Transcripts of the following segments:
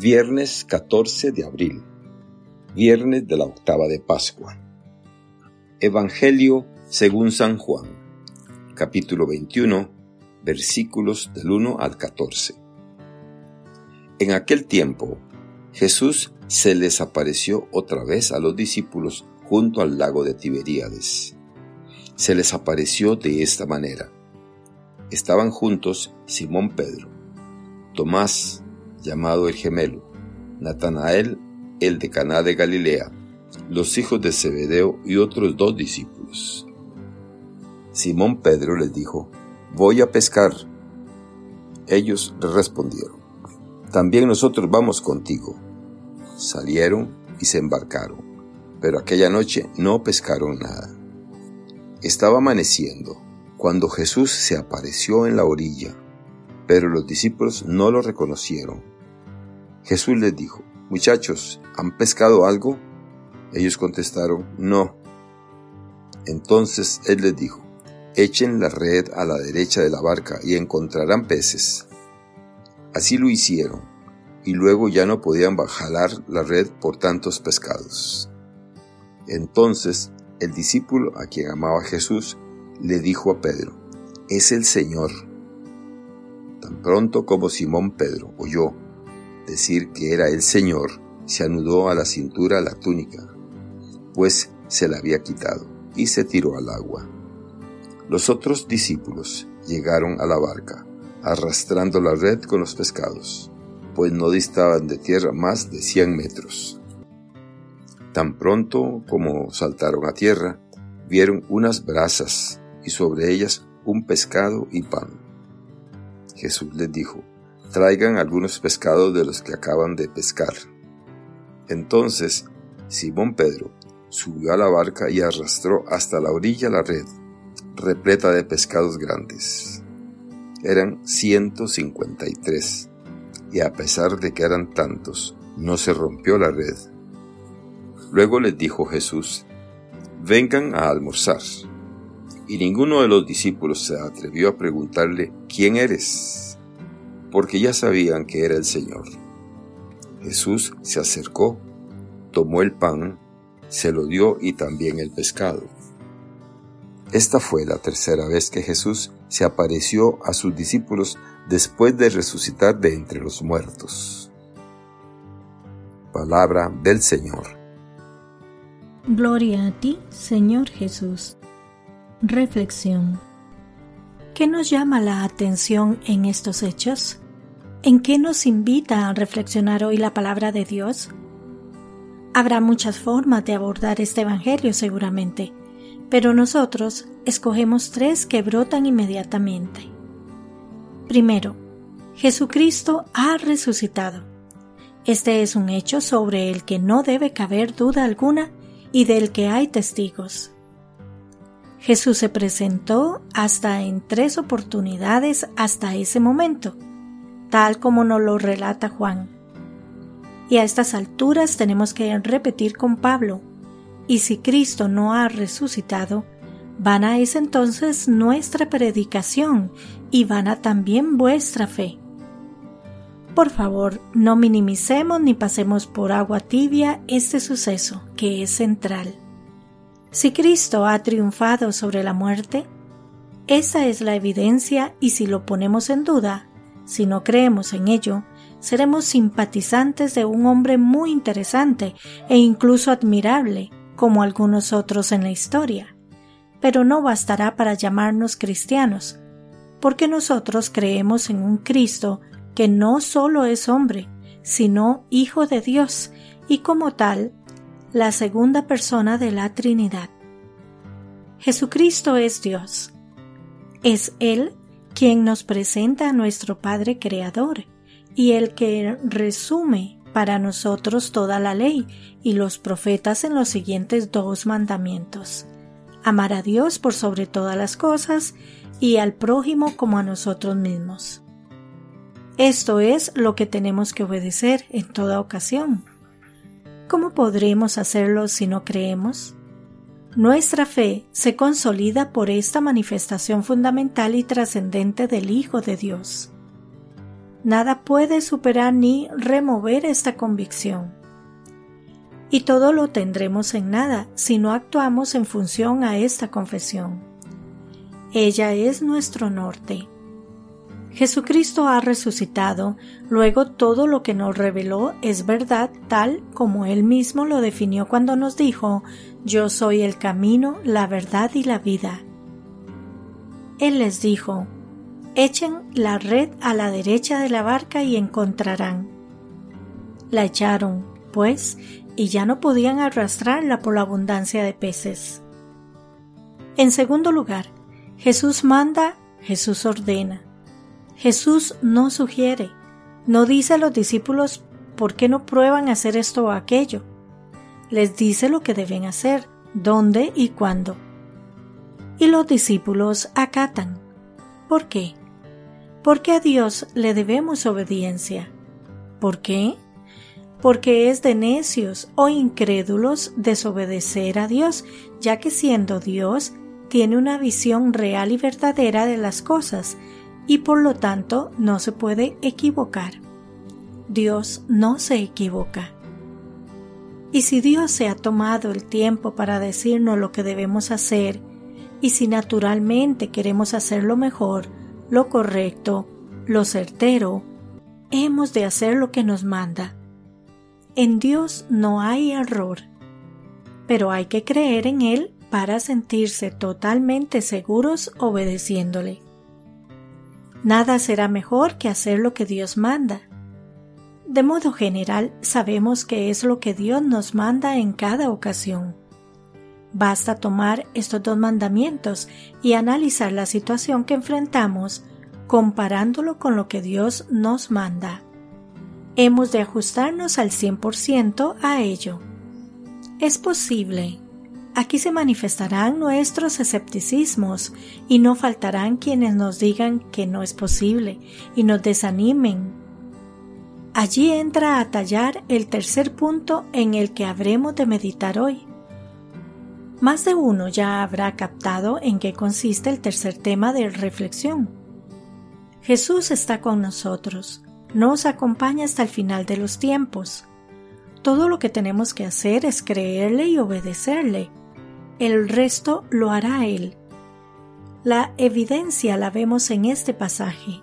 Viernes 14 de abril, viernes de la octava de Pascua. Evangelio según San Juan, capítulo 21, versículos del 1 al 14. En aquel tiempo, Jesús se les apareció otra vez a los discípulos junto al lago de Tiberíades. Se les apareció de esta manera. Estaban juntos Simón Pedro, Tomás, llamado el gemelo, Natanael, el de Caná de Galilea, los hijos de Zebedeo y otros dos discípulos. Simón Pedro les dijo, Voy a pescar. Ellos le respondieron, También nosotros vamos contigo. Salieron y se embarcaron, pero aquella noche no pescaron nada. Estaba amaneciendo cuando Jesús se apareció en la orilla, pero los discípulos no lo reconocieron. Jesús les dijo, Muchachos, ¿han pescado algo? Ellos contestaron, No. Entonces él les dijo, Echen la red a la derecha de la barca y encontrarán peces. Así lo hicieron, y luego ya no podían jalar la red por tantos pescados. Entonces el discípulo a quien amaba Jesús le dijo a Pedro, Es el Señor. Tan pronto como Simón Pedro oyó decir que era el Señor, se anudó a la cintura la túnica, pues se la había quitado, y se tiró al agua. Los otros discípulos llegaron a la barca, arrastrando la red con los pescados, pues no distaban de tierra más de cien metros. Tan pronto como saltaron a tierra, vieron unas brasas y sobre ellas un pescado y pan. Jesús les dijo, traigan algunos pescados de los que acaban de pescar. Entonces Simón Pedro subió a la barca y arrastró hasta la orilla la red, repleta de pescados grandes. Eran ciento cincuenta y tres, y a pesar de que eran tantos, no se rompió la red. Luego les dijo Jesús, vengan a almorzar. Y ninguno de los discípulos se atrevió a preguntarle, ¿quién eres? Porque ya sabían que era el Señor. Jesús se acercó, tomó el pan, se lo dio y también el pescado. Esta fue la tercera vez que Jesús se apareció a sus discípulos después de resucitar de entre los muertos. Palabra del Señor. Gloria a ti, Señor Jesús. Reflexión. ¿Qué nos llama la atención en estos hechos? ¿En qué nos invita a reflexionar hoy la palabra de Dios? Habrá muchas formas de abordar este Evangelio seguramente, pero nosotros escogemos tres que brotan inmediatamente. Primero, Jesucristo ha resucitado. Este es un hecho sobre el que no debe caber duda alguna y del que hay testigos. Jesús se presentó hasta en tres oportunidades hasta ese momento, tal como nos lo relata Juan. Y a estas alturas tenemos que repetir con Pablo, y si Cristo no ha resucitado, vana es entonces nuestra predicación y vana también vuestra fe. Por favor, no minimicemos ni pasemos por agua tibia este suceso, que es central. Si Cristo ha triunfado sobre la muerte, esa es la evidencia y si lo ponemos en duda, si no creemos en ello, seremos simpatizantes de un hombre muy interesante e incluso admirable, como algunos otros en la historia. Pero no bastará para llamarnos cristianos, porque nosotros creemos en un Cristo que no solo es hombre, sino Hijo de Dios y como tal, la segunda persona de la Trinidad. Jesucristo es Dios. Es Él quien nos presenta a nuestro Padre Creador y el que resume para nosotros toda la ley y los profetas en los siguientes dos mandamientos. Amar a Dios por sobre todas las cosas y al prójimo como a nosotros mismos. Esto es lo que tenemos que obedecer en toda ocasión. ¿Cómo podremos hacerlo si no creemos? Nuestra fe se consolida por esta manifestación fundamental y trascendente del Hijo de Dios. Nada puede superar ni remover esta convicción. Y todo lo tendremos en nada si no actuamos en función a esta confesión. Ella es nuestro norte. Jesucristo ha resucitado, luego todo lo que nos reveló es verdad tal como Él mismo lo definió cuando nos dijo, Yo soy el camino, la verdad y la vida. Él les dijo, Echen la red a la derecha de la barca y encontrarán. La echaron, pues, y ya no podían arrastrarla por la abundancia de peces. En segundo lugar, Jesús manda, Jesús ordena. Jesús no sugiere, no dice a los discípulos por qué no prueban hacer esto o aquello. Les dice lo que deben hacer, dónde y cuándo. Y los discípulos acatan. ¿Por qué? Porque a Dios le debemos obediencia. ¿Por qué? Porque es de necios o incrédulos desobedecer a Dios, ya que siendo Dios, tiene una visión real y verdadera de las cosas, y por lo tanto no se puede equivocar. Dios no se equivoca. Y si Dios se ha tomado el tiempo para decirnos lo que debemos hacer, y si naturalmente queremos hacer lo mejor, lo correcto, lo certero, hemos de hacer lo que nos manda. En Dios no hay error, pero hay que creer en Él para sentirse totalmente seguros obedeciéndole. Nada será mejor que hacer lo que Dios manda. De modo general, sabemos que es lo que Dios nos manda en cada ocasión. Basta tomar estos dos mandamientos y analizar la situación que enfrentamos comparándolo con lo que Dios nos manda. Hemos de ajustarnos al 100% a ello. Es posible Aquí se manifestarán nuestros escepticismos y no faltarán quienes nos digan que no es posible y nos desanimen. Allí entra a tallar el tercer punto en el que habremos de meditar hoy. Más de uno ya habrá captado en qué consiste el tercer tema de reflexión. Jesús está con nosotros, nos acompaña hasta el final de los tiempos. Todo lo que tenemos que hacer es creerle y obedecerle el resto lo hará Él. La evidencia la vemos en este pasaje.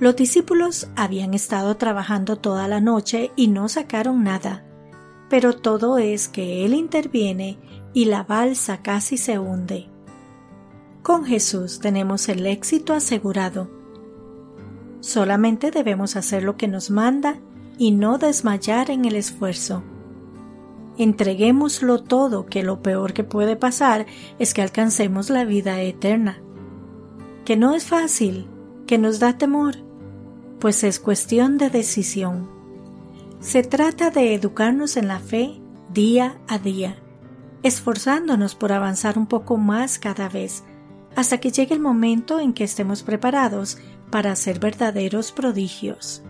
Los discípulos habían estado trabajando toda la noche y no sacaron nada, pero todo es que Él interviene y la balsa casi se hunde. Con Jesús tenemos el éxito asegurado. Solamente debemos hacer lo que nos manda y no desmayar en el esfuerzo. Entreguémoslo todo, que lo peor que puede pasar es que alcancemos la vida eterna. Que no es fácil, que nos da temor, pues es cuestión de decisión. Se trata de educarnos en la fe día a día, esforzándonos por avanzar un poco más cada vez, hasta que llegue el momento en que estemos preparados para hacer verdaderos prodigios.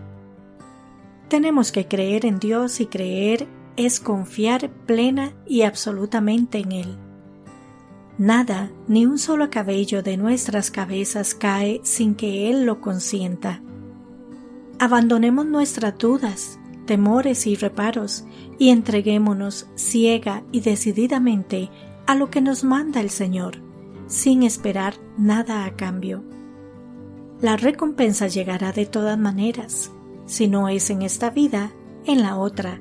Tenemos que creer en Dios y creer es confiar plena y absolutamente en Él. Nada, ni un solo cabello de nuestras cabezas cae sin que Él lo consienta. Abandonemos nuestras dudas, temores y reparos y entreguémonos ciega y decididamente a lo que nos manda el Señor, sin esperar nada a cambio. La recompensa llegará de todas maneras, si no es en esta vida, en la otra,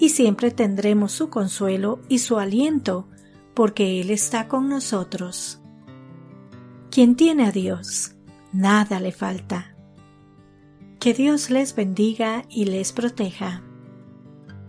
y siempre tendremos su consuelo y su aliento, porque Él está con nosotros. Quien tiene a Dios, nada le falta. Que Dios les bendiga y les proteja.